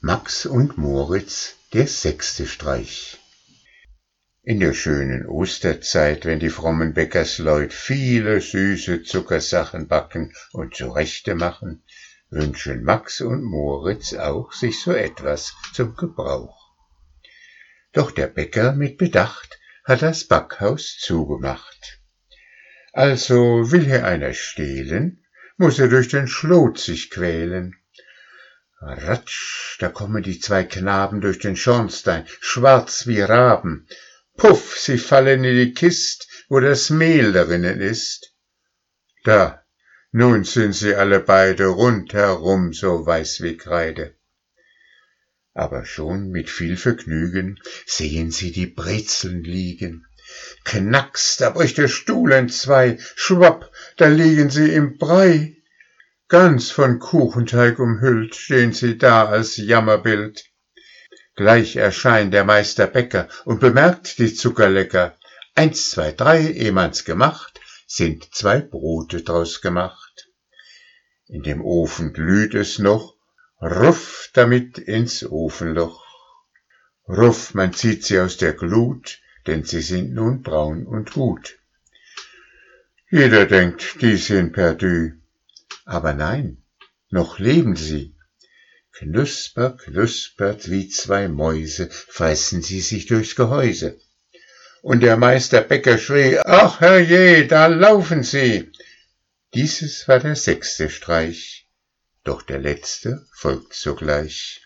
Max und Moritz, der sechste Streich. In der schönen Osterzeit, wenn die frommen Bäckersleut viele süße Zuckersachen backen und zurechte machen, wünschen Max und Moritz auch sich so etwas zum Gebrauch. Doch der Bäcker mit Bedacht hat das Backhaus zugemacht. Also will hier einer stehlen, muss er durch den Schlot sich quälen. Ratsch, da kommen die zwei Knaben durch den Schornstein, schwarz wie Raben. Puff, sie fallen in die Kist, wo das Mehl darinnen ist. Da, nun sind sie alle beide rundherum so weiß wie Kreide. Aber schon mit viel Vergnügen sehen sie die Brezeln liegen. Knacks, da bricht der Stuhl entzwei, schwapp, da liegen sie im Brei. Ganz von Kuchenteig umhüllt stehen sie da als Jammerbild. Gleich erscheint der Meister Bäcker und bemerkt die Zuckerlecker. Eins, zwei, drei, eh man's gemacht, sind zwei Brote draus gemacht. In dem Ofen glüht es noch, ruff damit ins Ofenloch. Ruff, man zieht sie aus der Glut, denn sie sind nun braun und gut. Jeder denkt, die sind perdu, aber nein, noch leben sie. Knusper, knuspert wie zwei Mäuse, fressen sie sich durchs Gehäuse. Und der Meister Bäcker schrie, ach herrje, da laufen sie. Dieses war der sechste Streich, doch der letzte folgt sogleich.